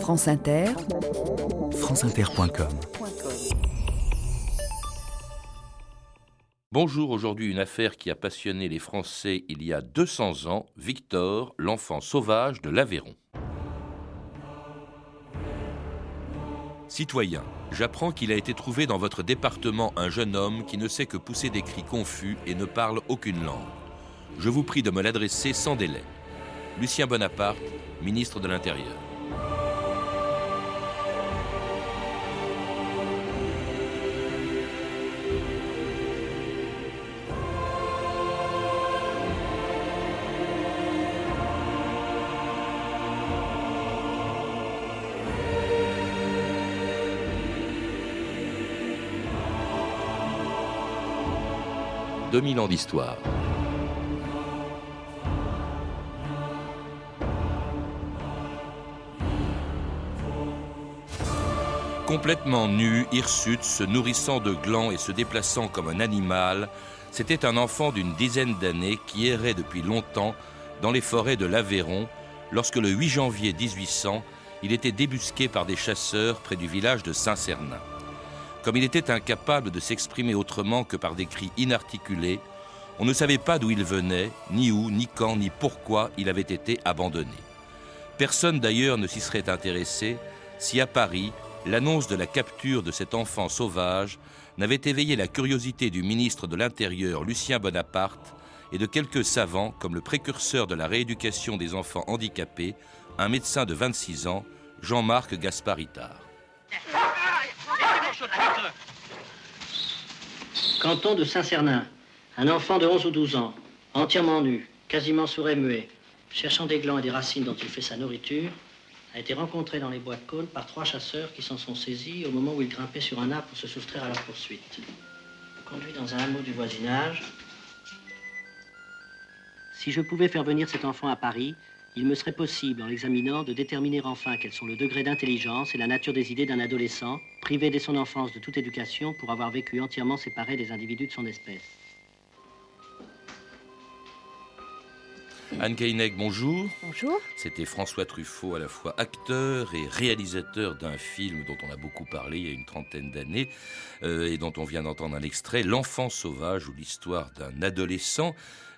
France Inter, franceinter.com Bonjour, aujourd'hui une affaire qui a passionné les Français il y a 200 ans, Victor, l'enfant sauvage de l'Aveyron. Citoyen, j'apprends qu'il a été trouvé dans votre département un jeune homme qui ne sait que pousser des cris confus et ne parle aucune langue. Je vous prie de me l'adresser sans délai. Lucien Bonaparte, ministre de l'Intérieur. « 2000 ans d'histoire. Complètement nu, hirsute, se nourrissant de glands et se déplaçant comme un animal, c'était un enfant d'une dizaine d'années qui errait depuis longtemps dans les forêts de l'Aveyron lorsque le 8 janvier 1800, il était débusqué par des chasseurs près du village de Saint-Cernin. Comme il était incapable de s'exprimer autrement que par des cris inarticulés, on ne savait pas d'où il venait, ni où, ni quand, ni pourquoi il avait été abandonné. Personne d'ailleurs ne s'y serait intéressé si à Paris, l'annonce de la capture de cet enfant sauvage n'avait éveillé la curiosité du ministre de l'Intérieur Lucien Bonaparte et de quelques savants comme le précurseur de la rééducation des enfants handicapés, un médecin de 26 ans, Jean-Marc Gasparitar. Canton de Saint-Cernin. Un enfant de 11 ou 12 ans, entièrement nu, quasiment sourd et muet, cherchant des glands et des racines dont il fait sa nourriture, a été rencontré dans les bois de cône par trois chasseurs qui s'en sont saisis au moment où il grimpait sur un arbre pour se soustraire à leur poursuite. Conduit dans un hameau du voisinage. Si je pouvais faire venir cet enfant à Paris, il me serait possible, en l'examinant, de déterminer enfin quels sont le degré d'intelligence et la nature des idées d'un adolescent, privé dès son enfance de toute éducation pour avoir vécu entièrement séparé des individus de son espèce. Anne Keinec, bonjour. Bonjour. C'était François Truffaut, à la fois acteur et réalisateur d'un film dont on a beaucoup parlé il y a une trentaine d'années euh, et dont on vient d'entendre un extrait, L'enfant sauvage ou l'histoire d'un adolescent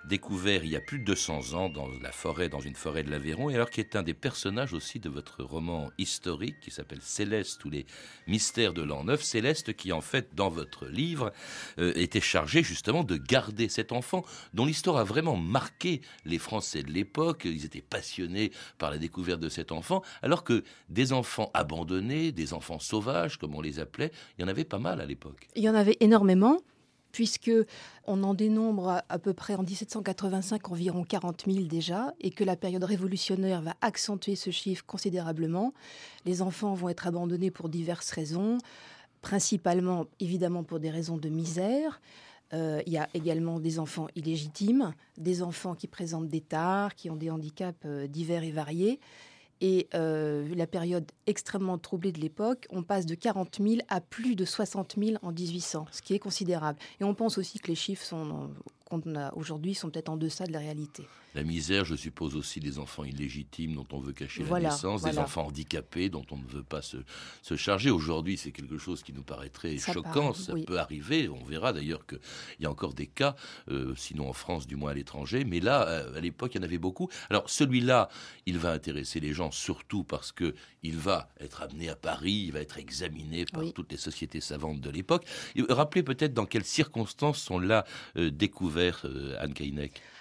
découvert il y a plus de 200 ans dans la forêt, dans une forêt de l'Aveyron, et alors qui est un des personnages aussi de votre roman historique qui s'appelle Céleste ou les mystères de l'an neuf. Céleste qui en fait dans votre livre euh, était chargé justement de garder cet enfant dont l'histoire a vraiment marqué les Français de l'époque. Ils étaient passionnés par la découverte de cet enfant, alors que des enfants abandonnés, des enfants sauvages comme on les appelait, il y en avait pas mal à l'époque. Il y en avait énormément puisque on en dénombre à, peu près en 1785 environ 40 000 déjà, et que la période révolutionnaire va accentuer ce chiffre considérablement. Les enfants vont être abandonnés pour diverses raisons, principalement évidemment pour des raisons de misère. Euh, il y a également des enfants illégitimes, des enfants qui présentent des tares, qui ont des handicaps euh, divers et variés. Et euh, la période extrêmement troublée de l'époque, on passe de 40 000 à plus de 60 000 en 1800, ce qui est considérable. Et on pense aussi que les chiffres sont, qu'on a aujourd'hui sont peut-être en deçà de la réalité. La misère, je suppose aussi des enfants illégitimes dont on veut cacher la naissance, des enfants handicapés dont on ne veut pas se, se charger. Aujourd'hui, c'est quelque chose qui nous paraîtrait choquant. ça peut arriver. On verra d'ailleurs qu'il y a encore des cas, euh, sinon en France, du moins à l'étranger. Mais là, euh, à l'époque, il y en avait beaucoup. Alors celui-là, il va intéresser les gens surtout parce que il va être amené à Paris, il va être examiné par toutes les sociétés savantes de l'époque. Rappelez peut-être dans quelles circonstances on l'a euh, découvert, Anne.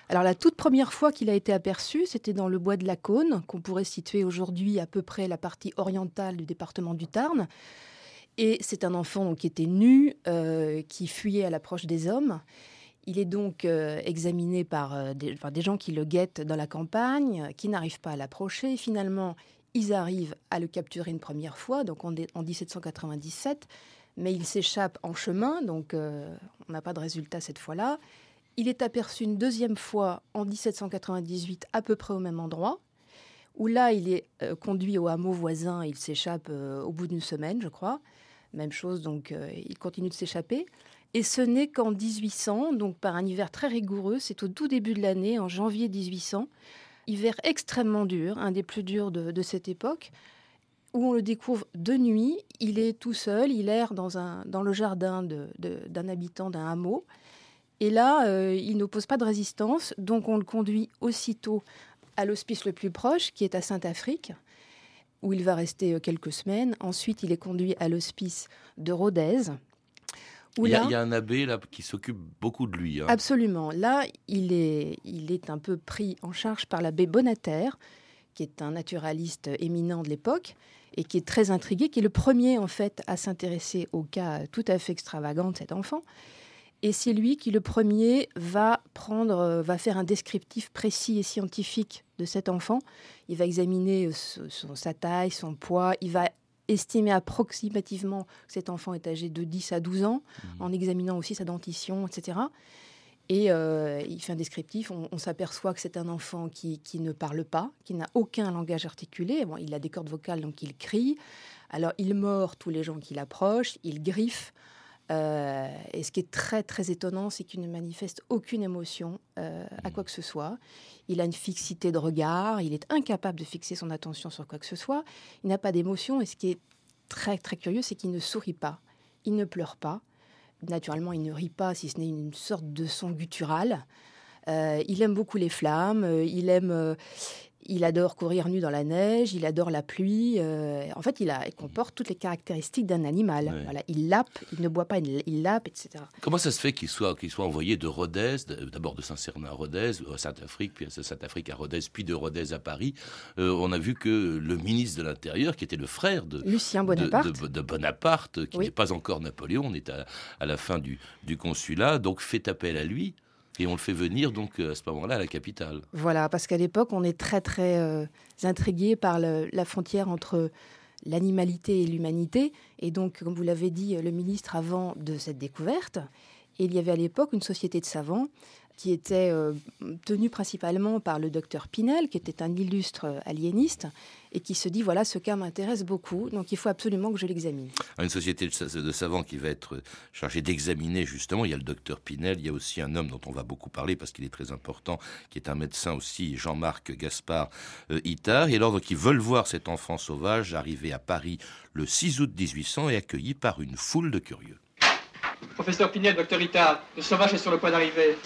Alors la toute première fois qu'il a été aperçu, c'était dans le bois de la Cône, qu'on pourrait situer aujourd'hui à peu près la partie orientale du département du Tarn. Et c'est un enfant qui était nu, euh, qui fuyait à l'approche des hommes. Il est donc euh, examiné par euh, des, des, gens qui le guettent dans la campagne, qui n'arrivent pas à l'approcher. Finalement, ils arrivent à le capturer une première fois, donc en, en 1797, mais il s'échappe en chemin, donc on n'a pas de résultat cette fois-là. Il est aperçu une deuxième fois en 1798 à peu près au même endroit, où là, il est euh, conduit au hameau voisin, il s'échappe euh, au bout d'une semaine, je crois. Même chose, donc euh, il continue de s'échapper. Et ce n'est qu'en 1800, donc par un hiver très rigoureux, c'est au tout début de l'année, en janvier 1800, hiver extrêmement dur, un des plus durs de, de cette époque. où on le découvre de nuit. Il est tout seul, il erre dans, un, dans le jardin d'un habitant d'un hameau. Et là, euh, il n'oppose pas de résistance, donc on le conduit aussitôt à l'hospice le plus proche, qui est à Saint-Afrique, où il va rester euh, quelques semaines. Ensuite, il est conduit à l'hospice de Rodez. il, y a, il y, a un abbé là qui s'occupe beaucoup de lui. Hein. Absolument. Là, il est, il est un peu pris en charge par l'abbé Bonater, qui est un naturaliste éminent de l'époque et qui est très intrigué, qui est le premier en fait à s'intéresser au cas tout à fait extravagant de cet enfant. Et c'est lui qui, le premier, va prendre, euh, va faire un descriptif précis et scientifique de cet enfant. Il va examiner son, sa taille, son poids. Il va estimer approximativement que cet enfant est âgé de 10 à 12 ans, mmh. en examinant aussi sa dentition, etc. Et euh, il fait un descriptif. On, s'aperçoit que c'est un enfant qui, qui, ne parle pas, qui n'a aucun langage articulé. Bon, il a des cordes vocales, donc il crie. Alors il mord tous les gens qui l'approchent, il griffe. Euh, et ce qui est très très étonnant, c'est qu'il ne manifeste aucune émotion euh, à quoi que ce soit. Il a une fixité de regard, il est incapable de fixer son attention sur quoi que ce soit. Il n'a pas d'émotion et ce qui est très très curieux, c'est qu'il ne sourit pas, il ne pleure pas. Naturellement, il ne rit pas, si ce n'est une sorte de son guttural. Euh, il aime beaucoup les flammes, il aime, il adore courir nu dans la neige, il adore la pluie. Euh, en fait, il, a, comporte toutes les caractéristiques d'un animal. Voilà, il lappe, il ne boit pas, il, lappe, etc. Comment ça se fait qu'il soit, qu'il soit envoyé de Rodez, d'abord de Saint-Cernin à Rodez, à Saint-Afrique, puis à Saint-Afrique à Rodez, puis de Rodez à Paris euh, On a vu que le ministre de l'Intérieur, qui était le frère de Lucien Bonaparte, de, Bonaparte qui n'est pas encore Napoléon, on est à, à la fin du, du consulat, donc fait appel à lui. Et on le fait venir donc euh, à ce moment-là à la capitale. Voilà, parce qu'à l'époque, on est très très euh, intrigué par la frontière entre l'animalité et l'humanité. Et donc, comme vous l'avez dit, le ministre avant de cette découverte, il y avait à l'époque une société de savants qui était euh, tenu principalement par le docteur Pinel, qui était un illustre euh, aliéniste, et qui se dit, voilà, ce cas m'intéresse beaucoup, donc il faut absolument que je l'examine. Une société de savants qui va être chargée d'examiner, justement, il y a le docteur Pinel, il y a aussi un homme dont on va beaucoup parler, parce qu'il est très important, qui est un médecin aussi, Jean-Marc Gaspard euh, Itard, et alors donc ils veulent voir cet enfant sauvage arriver à Paris le 6 août 1800 et accueilli par une foule de curieux. Professeur Pinel, docteur Itard, le sauvage est sur le point d'arriver.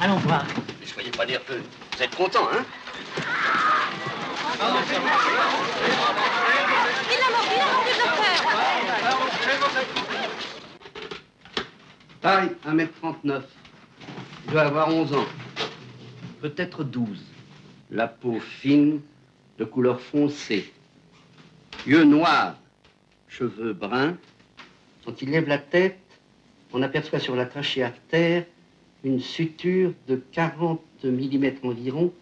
Allons voir. Ne soyez pas nerveux. Vous êtes content, hein Il a mordu, il a mordu, docteur Taille, 1m39. Il doit avoir 11 ans. Peut-être 12. La peau fine, de couleur foncée. Yeux noirs, cheveux bruns. Quand il lève la tête, on aperçoit sur la trachée artère une suture de 40 mm environ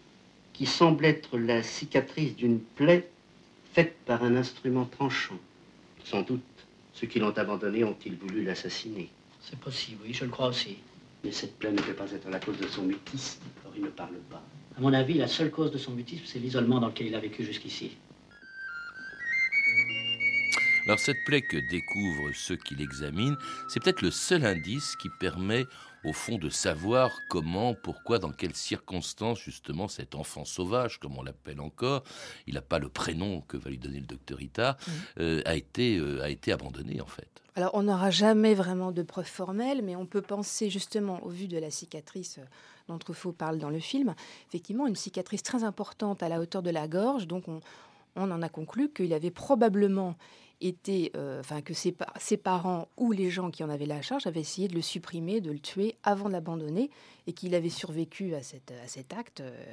qui semble être la cicatrice d'une plaie faite par un instrument tranchant. Sans doute, ceux qui l'ont abandonné ont-ils voulu l'assassiner. C'est possible, oui, je le crois aussi. Mais cette plaie ne peut pas être la cause de son mutisme, or il ne parle pas. À mon avis, la seule cause de son mutisme, c'est l'isolement dans lequel il a vécu jusqu'ici. Alors cette plaie que découvrent ceux qui l'examinent, c'est peut-être le seul indice qui permet au fond de savoir comment, pourquoi, dans quelles circonstances justement cet enfant sauvage, comme on l'appelle encore, il n'a pas le prénom que va lui donner le docteur Ita, euh, a, été, euh, a été abandonné en fait. Alors on n'aura jamais vraiment de preuves formelles, mais on peut penser justement au vu de la cicatrice dont Truffaut parle dans le film, effectivement une cicatrice très importante à la hauteur de la gorge, donc on, on en a conclu qu'il avait probablement était, euh, enfin que ses, ses, parents ou les gens qui en avaient la charge avaient essayé de le supprimer, de le tuer avant de l'abandonner, et qu'il avait survécu à, cette, à cet acte. Euh,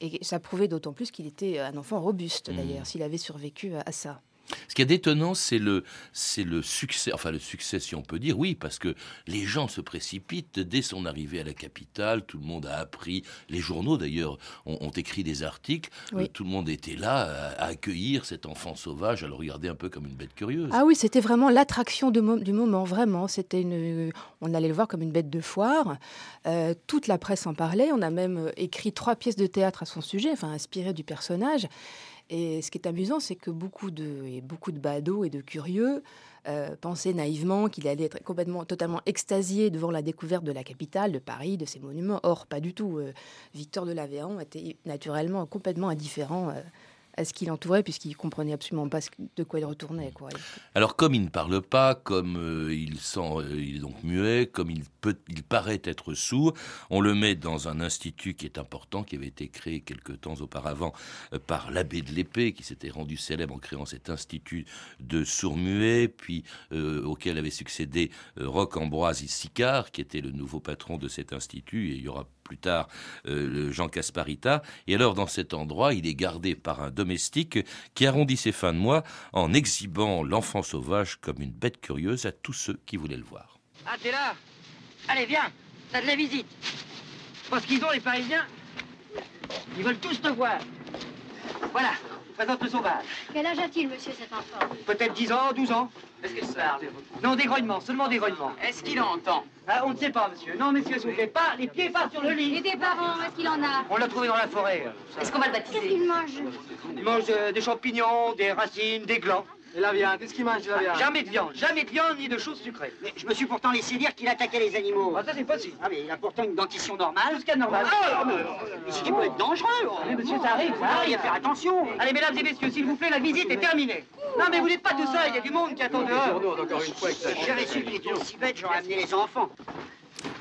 et ça prouvait d'autant plus qu'il était un enfant robuste, mmh. d'ailleurs, s'il avait survécu à ça. Ce qui est d'étonnant, c'est le, c'est le succès, enfin le succès si on peut dire, oui, parce que les gens se précipitent. Dès son arrivée à la capitale, tout le monde a appris, les journaux d'ailleurs ont, écrit des articles, euh, tout le monde était là à, accueillir cet enfant sauvage, à le regarder un peu comme une bête curieuse. Ah oui, c'était vraiment l'attraction du moment, vraiment, c'était une, on allait le voir comme une bête de foire, euh, toute la presse en parlait, on a même euh, écrit trois pièces de théâtre à son sujet, enfin inspirées du personnage. Et ce qui est amusant, c'est que beaucoup de, beaucoup de badauds et de curieux euh, pensaient naïvement qu'il allait être complètement, totalement extasié devant la découverte de la capitale, de Paris, de ses monuments. Or, pas du tout. Euh, Victor de Lavéan était naturellement complètement indifférent euh, à ce qui l'entourait, puisqu'il comprenait absolument pas de quoi il retournait. Quoi. Alors, comme il ne parle pas, comme euh, il, sent, euh, il est donc muet, comme il, peut, il paraît être sourd, on le met dans un institut qui est important, qui avait été créé quelque temps auparavant euh, par l'abbé de l'épée, qui s'était rendu célèbre en créant cet institut de sourds-muets, puis auquel avait succédé Roch Ambroise Sicard, qui était le nouveau patron de cet institut, et il y aura plus tard euh, Jean Casparita. Et alors, dans cet endroit, il est gardé par un domestique qui arrondit ses fins de mois en exhibant l'enfant sauvage comme une bête curieuse à tous ceux qui voulaient le voir. Ah, t'es là? Allez, viens, t'as de la visite. Parce qu'ils ont, les Parisiens, ils veulent tous te voir. Voilà, présente le sauvage. Quel âge a-t-il, monsieur, cet enfant Peut-être 10 ans, 12 ans. Est-ce qu'il parle Non, des grognements, seulement des grognements. Est-ce qu'il entend ah, On ne sait pas, monsieur. Non, monsieur, s'il vous plaît, pas, les pieds pas sur le lit. Et des parents, est-ce qu'il en a On l'a trouvé dans la forêt. Est-ce qu'on va le baptiser Qu'est-ce qu'il mange Il mange euh, des champignons, des racines, des glands. Et la viande, qu'est-ce qu'il mange la viande? Jamais de viande, jamais de viande ni de choses sucrées. Mais je me suis pourtant laissé dire qu'il attaquait les animaux. Ah, ça c'est possible. Ah, mais il a pourtant une dentition normale. Tout ce qu'il y a de normal. Ah, mais, ce qui peut être dangereux. Mais monsieur, ça arrive, ça arrive. Il faut faire attention. Allez, mesdames et messieurs, s'il vous plaît, la visite est terminée. Non, mais vous n'êtes pas tout seul, il y a du monde qui attend dehors. encore une fois, si j'avais su qu'il était aussi bête, j'aurais amené les enfants.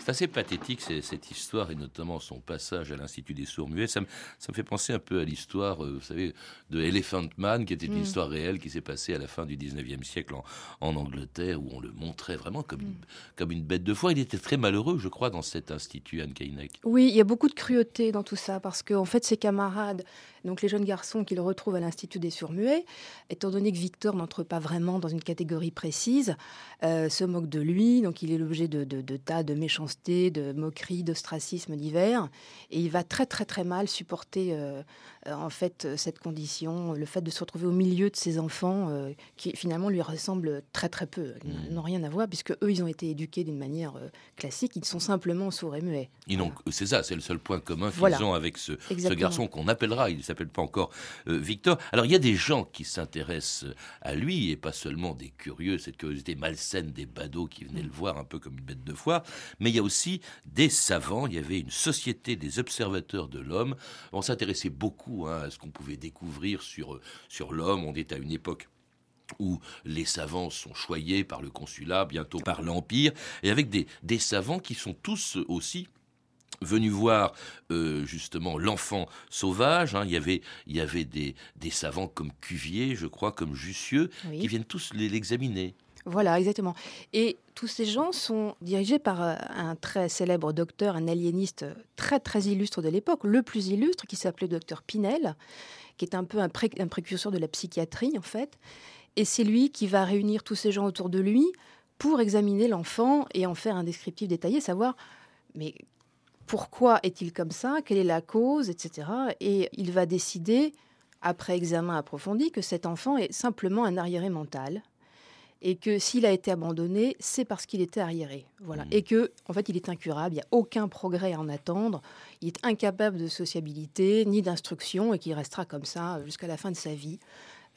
C'est assez pathétique cette histoire et notamment son passage à l'Institut des sourds muets. Ça me, ça me fait penser un peu à l'histoire, euh, vous savez, de Elephant Man, qui était une mm. histoire réelle qui s'est passée à la fin du 19e siècle en, en, Angleterre, où on le montrait vraiment comme, une, mm. comme une bête de foire. Il était très malheureux, je crois, dans cet institut, Anne Keinec. Oui, il y a beaucoup de cruauté dans tout ça, parce qu'en en fait, ses camarades donc les jeunes garçons qu'il retrouve à l'Institut des Surmuets, étant donné que Victor n'entre pas vraiment dans une catégorie précise, euh, se moque de lui. Donc il est l'objet de, tas de méchanceté, de moqueries, d'ostracisme divers. Et il va très très très mal supporter euh, euh, en fait cette condition, le fait de se retrouver au milieu de ses enfants qui finalement lui ressemblent très très peu, mmh. n'ont rien à voir puisque eux ils ont été éduqués d'une manière classique, ils sont simplement sourds et muets. C'est ça, c'est le seul point commun qu'ils ont avec ce, ce garçon qu'on appellera, il s'appelle pas encore euh, Victor. Alors il y a des gens qui s'intéressent à lui et pas seulement des curieux, cette curiosité malsaine des badauds qui venaient le voir un peu comme une bête de foire, mais il y a aussi des savants. Il y avait une société des observateurs de l'homme. On s'intéressait beaucoup hein, à ce qu'on pouvait découvrir sur sur l'homme. On est à une époque où les savants sont choyés par le consulat, bientôt par l'Empire, et avec des, des savants qui sont tous aussi venu voir euh, justement l'enfant sauvage. Hein. Il y avait, il y avait des, des, savants comme Cuvier, je crois, comme Jussieu, qui viennent tous l'examiner. Voilà, exactement. Et tous ces gens sont dirigés par euh, un très célèbre docteur, un aliéniste très très illustre de l'époque, le plus illustre, qui s'appelait docteur Pinel, qui est un peu un, un précurseur de la psychiatrie en fait. Et c'est lui qui va réunir tous ces gens autour de lui pour examiner l'enfant et en faire un descriptif détaillé, savoir mais pourquoi est-il comme ça Quelle est la cause Etc. Et il va décider, après examen approfondi, que cet enfant est simplement un arriéré mental et que s'il a été abandonné, c'est parce qu'il était arriéré. Voilà. Mmh. Et que, en fait, il est incurable, il n'y a aucun progrès à en attendre, il est incapable de sociabilité ni d'instruction et qu'il restera comme ça jusqu'à la fin de sa vie.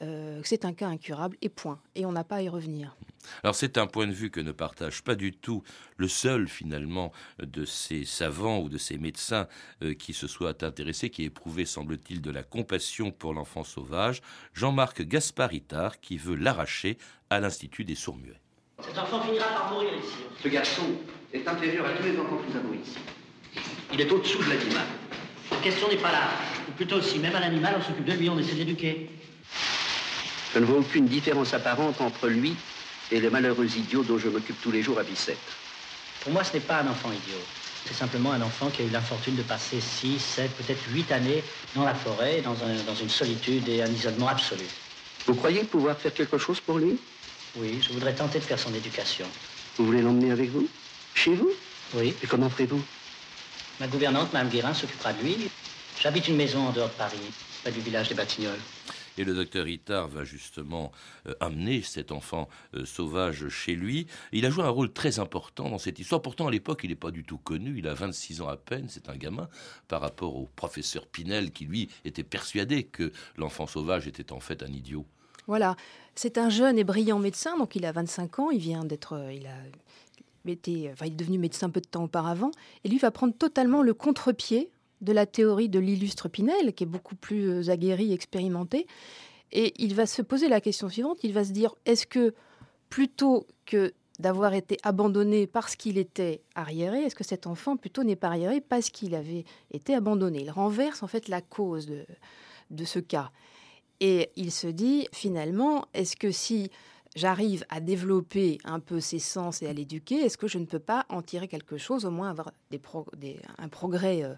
Euh, c'est un cas incurable et point. Et on n'a pas à y revenir. Alors c'est un point de vue que ne partage pas du tout le seul finalement de ces savants ou de ces médecins euh, qui se soient intéressés, qui éprouvaient semble-t-il de la compassion pour l'enfant sauvage, Jean-Marc Gasparitar qui veut l'arracher à l'Institut des sourds-muets. Cet enfant finira par mourir ici. Ce garçon est inférieur à tous les enfants que nous avons ici. Il est au-dessous de l'animal. La question n'est pas là. Ou plutôt, si même un animal, on s'occupe de lui, on essaie d'éduquer. Je ne vois aucune différence apparente entre lui et le malheureux idiot dont je m'occupe tous les jours à Bicêtre. Pour moi, ce n'est pas un enfant idiot. C'est simplement un enfant qui a eu l'infortune de passer 6, 7, peut-être 8 années dans la forêt, dans, dans une solitude et un isolement absolu. Vous croyez pouvoir faire quelque chose pour lui? Oui, je voudrais tenter de faire son éducation. Vous voulez l'emmener avec vous? Chez vous? Oui. Et comment ferez-vous? Ma gouvernante, Mme Guérin, s'occupera de lui. J'habite une maison en dehors de Paris, près du village des Batignolles. Et le docteur Itard va justement euh, amener cet enfant euh, sauvage chez lui. Il a joué un rôle très important dans cette histoire. Pourtant, à l'époque, il n'est pas du tout connu. Il a 26 ans à peine. C'est un gamin par rapport au professeur Pinel qui, lui, était persuadé que l'enfant sauvage était en fait un idiot. Voilà. C'est un jeune et brillant médecin. Donc, il a 25 ans. Il vient d'être. Euh, il a été, enfin, il est devenu médecin peu de temps auparavant. Et lui va prendre totalement le contre-pied de la théorie de l'illustre Pinel, qui est beaucoup plus euh, aguerri, expérimenté. Et il va se poser la question suivante, il va se dire, est-ce que plutôt que d'avoir été abandonné parce qu'il était arriéré, est-ce que cet enfant plutôt n'est pas arriéré parce qu'il avait été abandonné? Il renverse en fait la cause de, ce cas. Et il se dit finalement, est-ce que si j'arrive à développer un peu ses sens et à l'éduquer, est-ce que je ne peux pas en tirer quelque chose, au moins avoir un progrès, euh,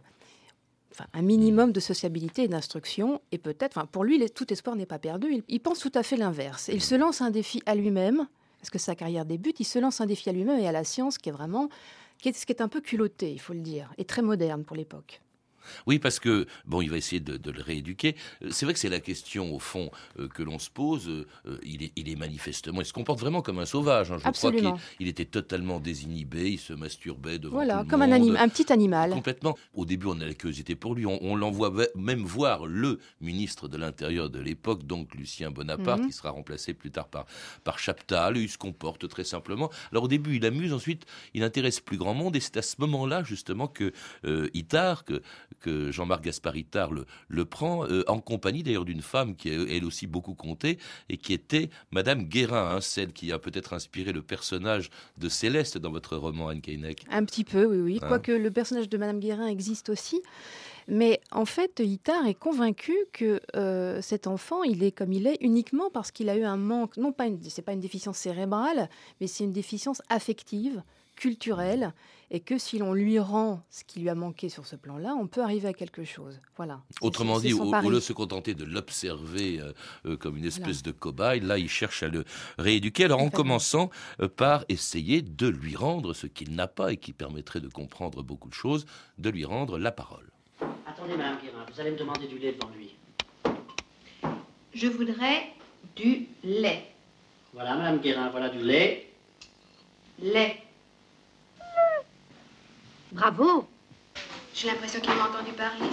un minimum de sociabilité et d'instruction Et peut-être, enfin, pour lui, tout espoir n'est pas perdu. Il, pense tout à fait l'inverse. Il se lance un défi à lui-même, parce que sa carrière débute, il se lance un défi à lui-même et à la science qui est vraiment, qui est, ce qui est un peu culotté, il faut le dire, et très moderne pour l'époque. Oui, parce que, bon, il va essayer de, le rééduquer. Euh, c'est vrai que c'est la question, au fond, euh, que l'on se pose. Euh, il, est, il, est, manifestement, il se comporte vraiment comme un sauvage. Hein. Je crois qu'il était totalement désinhibé, il se masturbait devant Voilà, tout le comme un, un, petit animal. Complètement. Au début, on a la curiosité pour lui. On, l'envoie même voir le ministre de l'Intérieur de l'époque, donc Lucien Bonaparte, mhm. qui sera remplacé plus tard par, par Chaptal. Il se comporte très simplement. Alors au début, il amuse, ensuite, il intéresse plus grand monde. Et c'est à ce moment-là, justement, que euh, Itard, que que Jean-Marc Gasparitar le, prend, euh, en compagnie d'ailleurs d'une femme qui a elle aussi beaucoup compté, et qui était Madame Guérin, hein, celle qui a peut-être inspiré le personnage de Céleste dans votre roman, Anne Keinec. Un petit peu, oui, oui. Hein Quoique le personnage de Madame Guérin existe aussi. Mais en fait, Itard est convaincu que euh, cet enfant, il est comme il est uniquement parce qu'il a eu un manque, non pas une, c'est pas une déficience cérébrale, mais c'est une déficience affective, culturelle, et que si l'on lui rend ce qui lui a manqué sur ce plan-là, on peut arriver à quelque chose. Voilà. Autrement dit, au, lieu de se contenter de l'observer euh, euh, comme une espèce de cobaye, là, il cherche à le rééduquer. Alors, en commençant euh, par essayer de lui rendre ce qu'il n'a pas et qui permettrait de comprendre beaucoup de choses, de lui rendre la parole. Attendez, Madame Guérin, vous allez me demander du lait devant lui. Je voudrais du lait. Voilà, Madame Guérin, voilà du lait. Lait. Bravo J'ai l'impression qu'il m'a entendu parler.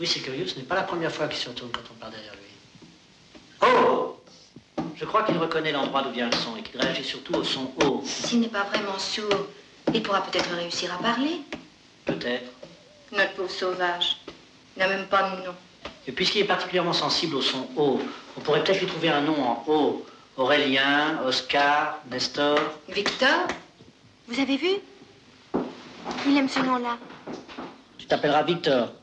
Oui, c'est curieux, ce n'est pas la première fois qu'il se retourne quand on parle derrière lui. Oh Je crois qu'il reconnaît l'endroit d'où vient le son et qu'il réagit surtout au son haut. S'il n'est pas vraiment sourd, il pourra peut-être réussir à parler. Peut-être. Notre pauvre sauvage. Il n'a même pas de nom. Et puisqu'il est particulièrement sensible au son haut, on pourrait peut-être lui trouver un nom en haut. Aurélien, Oscar, Nestor. Victor? Vous avez vu? Il aime ce nom-là. Tu t'appelleras Victor.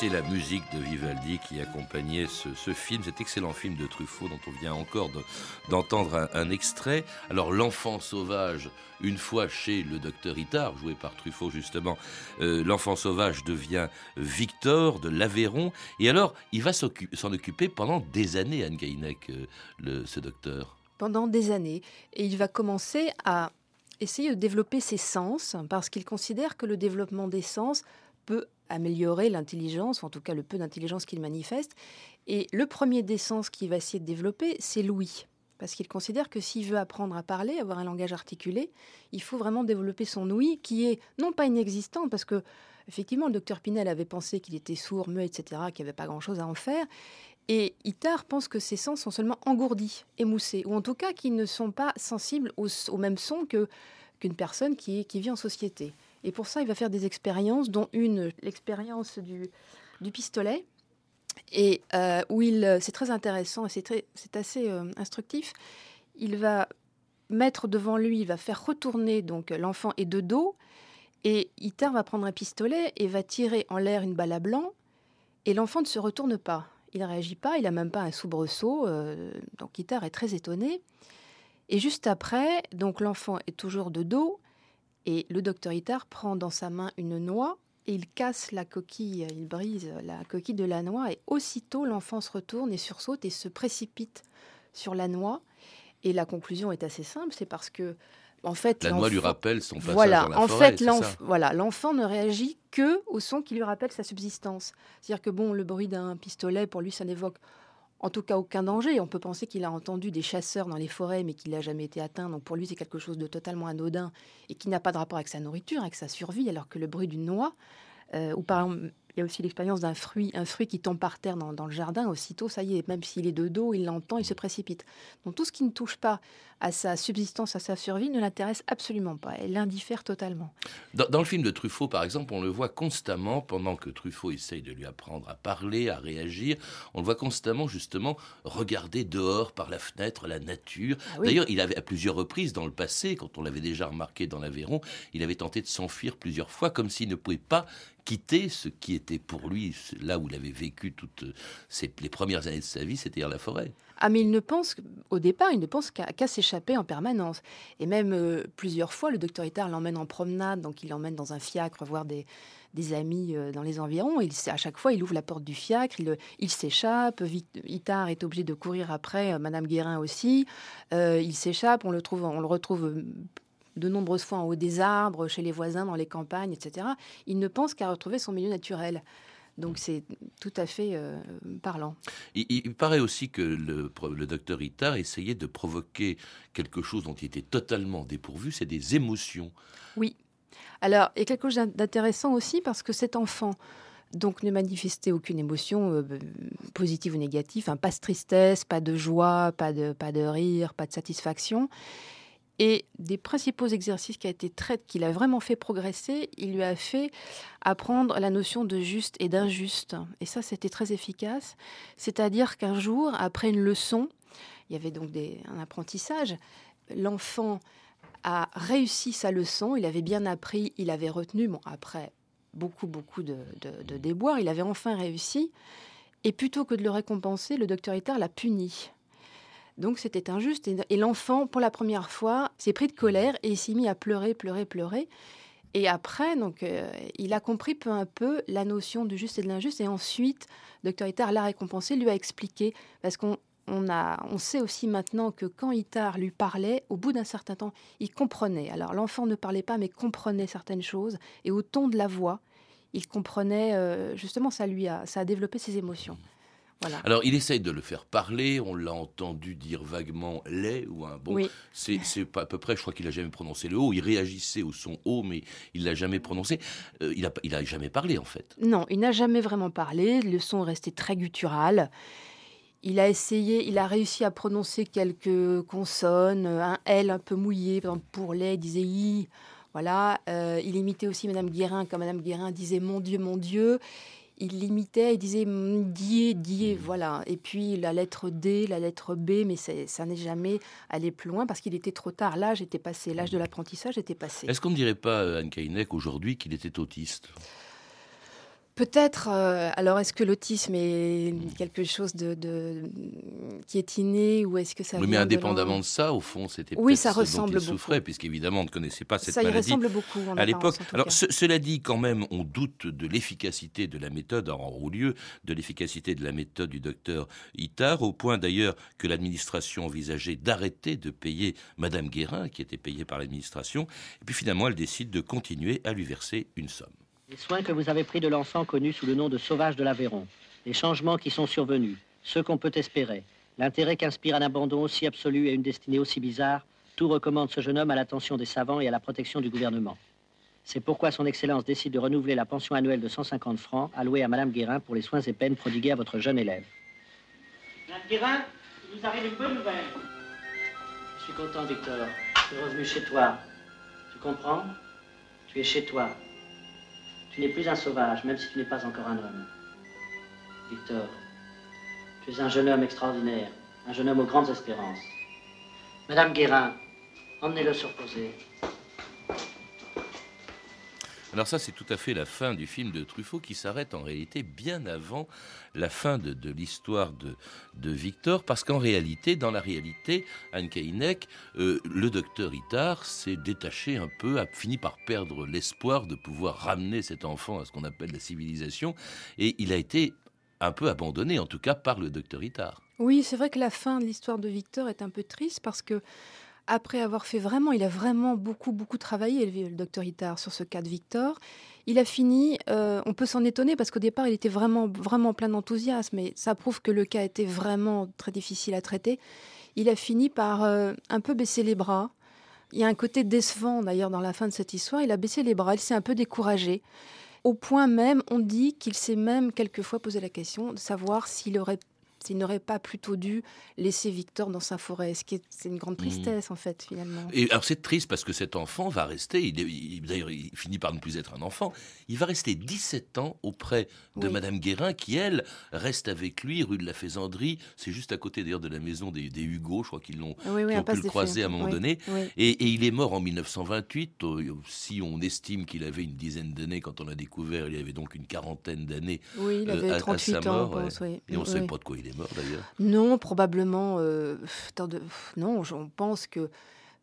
C'est la musique de Vivaldi qui accompagnait ce, film, cet excellent film de Truffaut dont on vient encore d'entendre un, extrait. Alors l'enfant sauvage, une fois chez le docteur Itard, joué par Truffaut justement, euh, l'enfant sauvage devient Victor de l'Aveyron, et alors il va s'en occuper pendant des années, Anne Gainec, euh, ce docteur. Pendant des années, et il va commencer à essayer de développer ses sens, parce qu'il considère que le développement des sens peut améliorer l'intelligence, en tout cas le peu d'intelligence qu'il manifeste. Et le premier des sens qu'il va essayer de développer, c'est l'ouïe. Parce qu'il considère que s'il veut apprendre à parler, avoir un langage articulé, il faut vraiment développer son ouïe, qui est non pas inexistant, parce que effectivement, le docteur Pinel avait pensé qu'il était sourd, muet, etc., qu'il n'y avait pas grand-chose à en faire. Et Itard pense que ses sens sont seulement engourdis, émoussés, ou en tout cas qu'ils ne sont pas sensibles au, même son qu'une personne qui vit en société. Et pour ça, il va faire des expériences, dont une, l'expérience du, pistolet, et euh, où il, c'est très intéressant et c'est, assez euh, instructif. Il va mettre devant lui, il va faire retourner donc l'enfant et de dos, et Iter va prendre un pistolet et va tirer en l'air une balle à blanc, et l'enfant ne se retourne pas. Il ne réagit pas, il n'a même pas un soubresaut, euh, donc Iter est très étonné. Et juste après, donc l'enfant est toujours de dos, et le docteur Itard prend dans sa main une noix et il casse la coquille, il brise la coquille de la noix et aussitôt l'enfant se retourne et sursaute et se précipite sur la noix. Et la conclusion est assez simple, c'est parce que en fait, la noix lui rappelle son passage voilà, dans la en forêt, fait, voilà, l'enfant ne réagit que au son qui lui rappelle sa subsistance. C'est-à-dire que bon, le bruit d'un pistolet pour lui, ça n'évoque en tout cas aucun danger. On peut penser qu'il a entendu des chasseurs dans les forêts, mais qu'il n'a jamais été atteint. Donc pour lui, c'est quelque chose de totalement anodin et qui n'a pas de rapport avec sa nourriture, avec sa survie, alors que le bruit d'une noix, euh, ou par exemple, il y a aussi l'expérience d'un fruit, un fruit qui tombe par terre dans, le jardin. Aussitôt, ça y est, même s'il est de dos, il l'entend, il se précipite. Donc tout ce qui ne touche pas à sa subsistance, à sa survie, ne l'intéresse absolument pas. Elle l'indiffère totalement. Dans, le film de Truffaut, par exemple, on le voit constamment, pendant que Truffaut essaye de lui apprendre à parler, à réagir, on le voit constamment, justement, regarder dehors, par la fenêtre, la nature. Ah D'ailleurs, il avait à plusieurs reprises dans le passé, quand on l'avait déjà remarqué dans l'Aveyron, il avait tenté de s'enfuir plusieurs fois, comme s'il ne pouvait pas quitter ce qui était pour lui là où il avait vécu toutes les premières années de sa vie, c'est-à-dire la forêt. Ah, mais il ne pense, au départ, il ne pense qu'à s'échapper en permanence. Et même euh, plusieurs fois, le docteur Itard l'emmène en promenade, donc il l'emmène dans un fiacre voir des, des amis euh, dans les environs. Il, à chaque fois, il ouvre la porte du fiacre, il, il s'échappe. Itard est obligé de courir après, euh, Madame Guérin aussi. il s'échappe, on le, trouve, on le retrouve de nombreuses fois en haut des arbres, chez les voisins, dans les campagnes, etc. Il ne pense qu'à retrouver son milieu naturel. Donc c'est tout à fait euh, parlant. Il, paraît aussi que le, le docteur Itard essayait de provoquer quelque chose dont il était totalement dépourvu, c'est des émotions. Oui. Alors, il y a quelque chose d'intéressant aussi parce que cet enfant donc ne manifestait aucune émotion euh, positive ou négative, hein, pas de tristesse, pas de joie, pas de, pas de rire, pas de satisfaction. Et des principaux exercices qui a été qu'il a vraiment fait progresser, il lui a fait apprendre la notion de juste et d'injuste. Et ça, c'était très efficace. C'est-à-dire qu'un jour, après une leçon, il y avait donc un apprentissage, l'enfant a réussi sa leçon, il avait bien appris, il avait retenu, bon, après beaucoup, beaucoup de, de déboires, il avait enfin réussi. Et plutôt que de le récompenser, le docteur Itard l'a puni. Donc c'était injuste. Et, l'enfant, pour la première fois, s'est pris de colère et s'est mis à pleurer, pleurer, pleurer. Et après, donc, euh, il a compris peu à peu la notion du juste et de l'injuste. Et ensuite, Dr Itard l'a récompensé, lui a expliqué, parce qu'on on, a, on sait aussi maintenant que quand Itard lui parlait, au bout d'un certain temps, il comprenait. Alors l'enfant ne parlait pas, mais comprenait certaines choses. Et au ton de la voix, il comprenait, euh, justement, ça lui a, ça a développé ses émotions. Alors, il essaye de le faire parler. On l'a entendu dire vaguement lait ou un bon. C'est à peu près, je crois qu'il a jamais prononcé le haut. Il réagissait au son haut, mais il l'a jamais prononcé. Euh, il, a, il a jamais parlé, en fait. Non, il n'a jamais vraiment parlé. Le son est resté très guttural. Il a essayé, il a réussi à prononcer quelques consonnes, un L un peu mouillé, par exemple pour lait, il disait I. Voilà, euh, il imitait aussi Madame Guérin, quand Madame Guérin disait Mon Dieu, mon Dieu il limitait, il disait die, die, mmh. voilà. Et puis la lettre D, la lettre B, mais ça n'est jamais allé plus loin parce qu'il était trop tard. L'âge était passé, l'âge de l'apprentissage était passé. Est-ce qu'on ne dirait pas, Anne Kainek, aujourd'hui qu'il était autiste? Peut-être. Euh, alors, est-ce que l'autisme est quelque chose de, qui est inné ou est-ce que ça Oui, mais indépendamment de, ça, au fond, c'était oui, ça ce ressemble dont il souffrait, puisqu'évidemment, on ne connaissait pas cette ça maladie. Ça y ressemble beaucoup à l'époque. Alors, cela dit, quand même, on doute de l'efficacité de la méthode, en haut lieu, de l'efficacité de la méthode du docteur Itard, au point d'ailleurs que l'administration envisageait d'arrêter de payer Madame Guérin, qui était payée par l'administration, et puis finalement, elle décide de continuer à lui verser une somme. Les soins que vous avez pris de l'enfant connu sous le nom de Sauvage de l'Aveyron, les changements qui sont survenus, ceux qu'on peut espérer, l'intérêt qu'inspire un abandon aussi absolu et une destinée aussi bizarre, tout recommande ce jeune homme à l'attention des savants et à la protection du gouvernement. C'est pourquoi son Excellence décide de renouveler la pension annuelle de 150 francs allouée à Madame Guérin pour les soins et peines prodigués à votre jeune élève. Madame Guérin, il nous arrive une bonne nouvelle. Je suis content, Victor. Tu es revenu chez toi. Tu comprends? Tu es chez toi. Tu n'es plus un sauvage, même si tu n'es pas encore un homme. Victor, tu es un jeune homme extraordinaire, un jeune homme aux grandes espérances. Madame Guérin, emmenez-le reposer. Alors ça, c'est tout à fait la fin du film de Truffaut qui s'arrête en réalité bien avant la fin de, l'histoire de, Victor, parce qu'en réalité, dans la réalité, Anne Kainek, euh, le docteur Itard s'est détaché un peu, a fini par perdre l'espoir de pouvoir ramener cet enfant à ce qu'on appelle la civilisation, et il a été un peu abandonné, en tout cas par le docteur Itard. Oui, c'est vrai que la fin de l'histoire de Victor est un peu triste parce que après avoir fait vraiment, il a vraiment beaucoup, beaucoup travaillé, le docteur Itard, sur ce cas de Victor. Il a fini, euh, on peut s'en étonner parce qu'au départ, il était vraiment, vraiment plein d'enthousiasme et ça prouve que le cas était vraiment très difficile à traiter. Il a fini par euh, un peu baisser les bras. Il y a un côté décevant d'ailleurs dans la fin de cette histoire. Il a baissé les bras, il s'est un peu découragé. Au point même, on dit qu'il s'est même quelquefois posé la question de savoir s'il aurait s'il n'aurait pas plutôt dû laisser Victor dans sa forêt. Ce qui est, c'est une grande Mmh. tristesse, en fait, finalement. Et alors c'est triste parce que cet enfant va rester, il, est- il- d'ailleurs il finit par ne plus être un enfant, il va rester 17 ans auprès de Oui. Madame Guérin qui elle reste avec lui rue de la Faisanderie, c'est juste à côté d'ailleurs de la maison des, des Hugo, je crois qu'ils l'ont Oui, oui, pu le croiser à un moment donné. Et, et il est mort en 1928. euh, Si on estime qu'il avait une dizaine d'années quand on l'a découvert, il avait donc une quarantaine d'années Oui, il euh, avait à- à 38 sa ans, mort, on pense, ouais. oui. Et on ne sait pas de quoi il est mort d'ailleurs. Non, probablement. euh, de- non, on pense que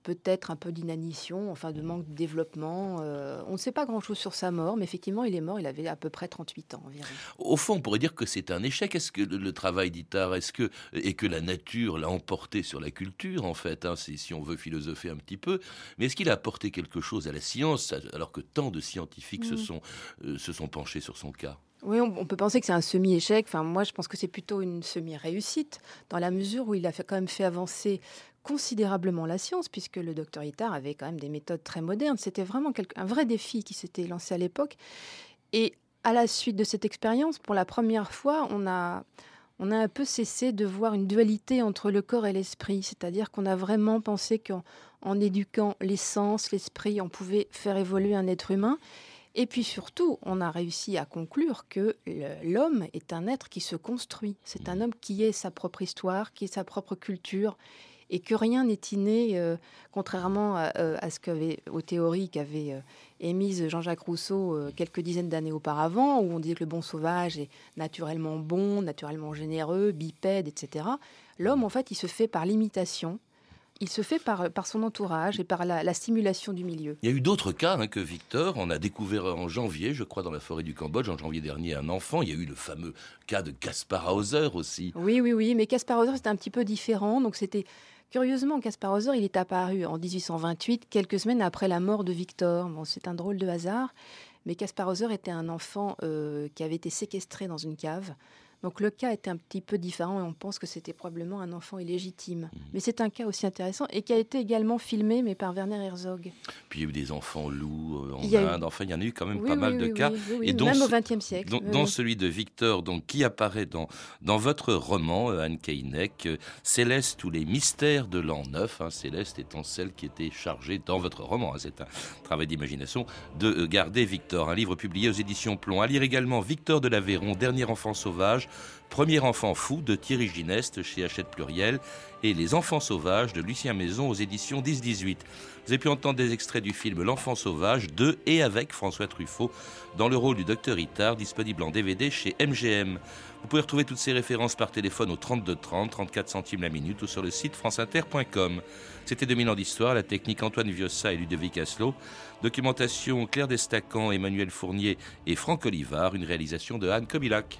peut-être un peu d'inanition, enfin de manque de développement. euh, on ne sait pas grand-chose sur sa mort, mais effectivement, il est mort, il avait à peu près 38 ans environ. Au fond, on pourrait dire que c'est un échec. Est-ce que le, le travail d'Itard, est-ce que et que la nature l'a emporté sur la culture en fait, hein, si on veut philosopher un petit peu. Mais est-ce qu'il a apporté quelque chose à la science alors que tant de scientifiques se Mm. sont euh, se sont penchés sur son cas? Oui, on, peut penser que c'est un semi-échec. Enfin, moi, je pense que c'est plutôt une semi-réussite, dans la mesure où il a fait, quand même fait avancer considérablement la science, puisque le docteur Itard avait quand même des méthodes très modernes. C'était vraiment un vrai défi qui s'était lancé à l'époque. Et à la suite de cette expérience, pour la première fois, on a, on a un peu cessé de voir une dualité entre le corps et l'esprit. C'est-à-dire qu'on a vraiment pensé qu'en en éduquant les sens, l'esprit, on pouvait faire évoluer un être humain. Et puis surtout, on a réussi à conclure que l'homme est un être qui se construit. C'est un homme qui est sa propre histoire, qui est sa propre culture, et que rien n'est inné, euh, contrairement à, euh, à ce qu'avait, aux théories qu'avait euh, émises Jean-Jacques Rousseau quelques dizaines d'années auparavant, où on disait que le bon sauvage est naturellement bon, naturellement généreux, bipède, etc. L'homme, en fait, il se fait par l'imitation. Il se fait par, par son entourage et par la, la stimulation du milieu. Il y a eu d'autres cas hein, que Victor. On a découvert en janvier, je crois, dans la forêt du Cambodge, en janvier dernier, un enfant. Il y a eu le fameux cas de Caspar Hauser aussi. Oui, oui, oui, mais Caspar Hauser, c'était un petit peu différent. Donc, c'était curieusement, Caspar Hauser, il est apparu en 1828, quelques semaines après la mort de Victor. Bon, c'est un drôle de hasard, mais Caspar Hauser était un enfant euh, qui avait été séquestré dans une cave. Donc le cas était un petit peu différent et on pense que c'était probablement un enfant illégitime. Mais c'est un cas aussi intéressant et qui a été également filmé, mais par Werner Herzog. Puis il y a eu des enfants loups euh, en Il eu- Inde. Enfin, il y en a eu quand même Oui, pas oui, mal de cas. oui, oui, oui, Et dont même au XXe siècle. Dont, dont celui de Victor, donc, qui apparaît dans, dans votre roman, euh, Anne Keinec, euh, Céleste ou les mystères de l'an 9. hein, Céleste étant celle qui était chargée dans votre roman, hein, c'est un travail d'imagination, de garder Victor. Un livre publié aux éditions Plomb. À lire également Victor de l'Aveyron, Dernier enfant sauvage, Premier enfant fou de Thierry Gineste chez Hachette Pluriel et Les enfants sauvages de Lucien Maison aux éditions 10-18. Vous avez pu entendre des extraits du film L'enfant sauvage de et avec François Truffaut dans le rôle du docteur Itard, disponible en DVD chez MGM. Vous pouvez retrouver toutes ces références par téléphone au 32 30, 34 centimes la minute ou sur le site franceinter.com. C'était 2000 ans d'histoire, la technique Antoine Viossa et Ludovic Asselot, documentation Claire Destacan, Emmanuel Fournier et Franck Olivard, une réalisation de Anne Kobilac.